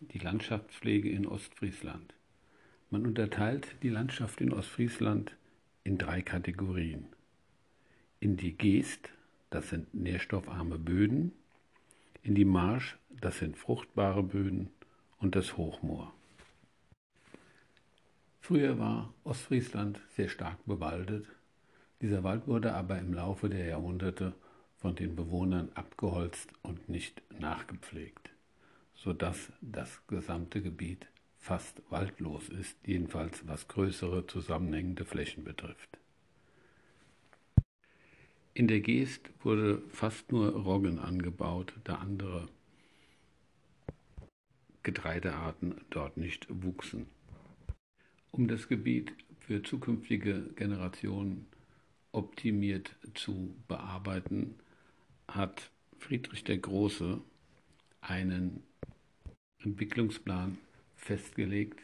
die Landschaftspflege in Ostfriesland. Man unterteilt die Landschaft in Ostfriesland in drei Kategorien. In die Geest, das sind nährstoffarme Böden, in die Marsch, das sind fruchtbare Böden und das Hochmoor. Früher war Ostfriesland sehr stark bewaldet. Dieser Wald wurde aber im Laufe der Jahrhunderte von den Bewohnern abgeholzt und nicht nachgepflegt sodass das gesamte Gebiet fast waldlos ist, jedenfalls was größere zusammenhängende Flächen betrifft. In der Geest wurde fast nur Roggen angebaut, da andere Getreidearten dort nicht wuchsen. Um das Gebiet für zukünftige Generationen optimiert zu bearbeiten, hat Friedrich der Große einen Entwicklungsplan festgelegt,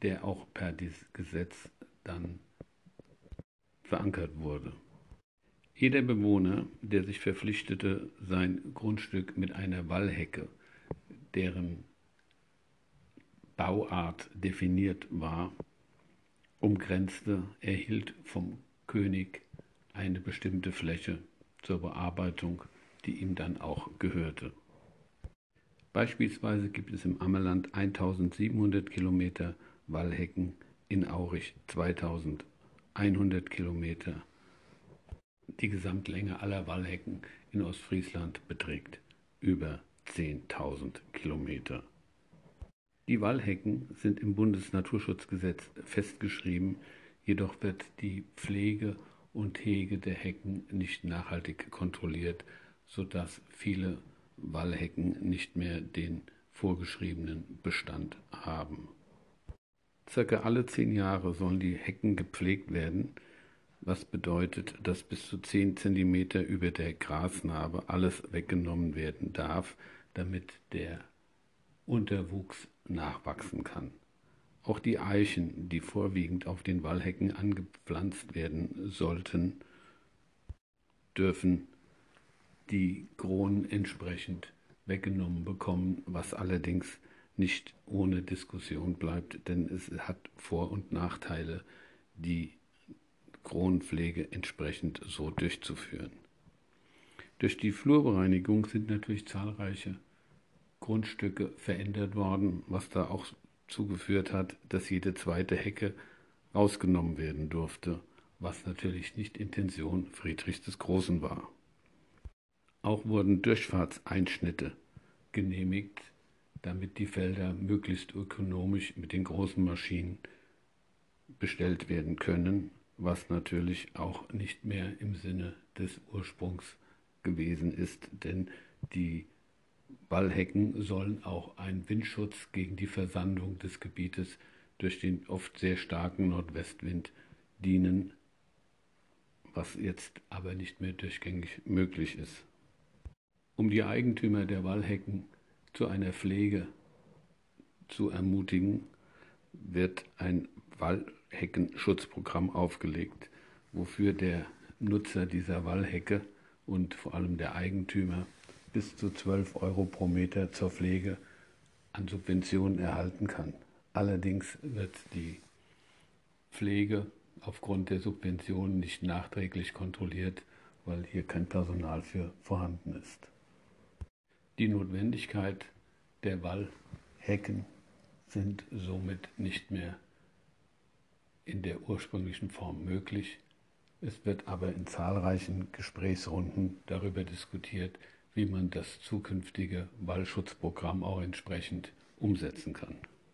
der auch per Gesetz dann verankert wurde. Jeder Bewohner, der sich verpflichtete, sein Grundstück mit einer Wallhecke, deren Bauart definiert war, umgrenzte, erhielt vom König eine bestimmte Fläche zur Bearbeitung, die ihm dann auch gehörte. Beispielsweise gibt es im Ammerland 1700 Kilometer Wallhecken, in Aurich 2100 Kilometer. Die Gesamtlänge aller Wallhecken in Ostfriesland beträgt über 10.000 Kilometer. Die Wallhecken sind im Bundesnaturschutzgesetz festgeschrieben, jedoch wird die Pflege und Hege der Hecken nicht nachhaltig kontrolliert, sodass viele Wallhecken nicht mehr den vorgeschriebenen Bestand haben. Circa alle zehn Jahre sollen die Hecken gepflegt werden, was bedeutet, dass bis zu zehn Zentimeter über der Grasnarbe alles weggenommen werden darf, damit der Unterwuchs nachwachsen kann. Auch die Eichen, die vorwiegend auf den Wallhecken angepflanzt werden sollten, dürfen die Kronen entsprechend weggenommen bekommen, was allerdings nicht ohne Diskussion bleibt, denn es hat Vor- und Nachteile, die Kronenpflege entsprechend so durchzuführen. Durch die Flurbereinigung sind natürlich zahlreiche Grundstücke verändert worden, was da auch zugeführt hat, dass jede zweite Hecke rausgenommen werden durfte, was natürlich nicht Intention Friedrichs des Großen war. Auch wurden Durchfahrtseinschnitte genehmigt, damit die Felder möglichst ökonomisch mit den großen Maschinen bestellt werden können, was natürlich auch nicht mehr im Sinne des Ursprungs gewesen ist, denn die Wallhecken sollen auch einen Windschutz gegen die Versandung des Gebietes durch den oft sehr starken Nordwestwind dienen, was jetzt aber nicht mehr durchgängig möglich ist um die Eigentümer der Wallhecken zu einer Pflege zu ermutigen, wird ein Wallheckenschutzprogramm aufgelegt, wofür der Nutzer dieser Wallhecke und vor allem der Eigentümer bis zu 12 Euro pro Meter zur Pflege an Subventionen erhalten kann. Allerdings wird die Pflege aufgrund der Subventionen nicht nachträglich kontrolliert, weil hier kein Personal für vorhanden ist. Die Notwendigkeit der Wallhecken sind somit nicht mehr in der ursprünglichen Form möglich. Es wird aber in zahlreichen Gesprächsrunden darüber diskutiert, wie man das zukünftige Wallschutzprogramm auch entsprechend umsetzen kann.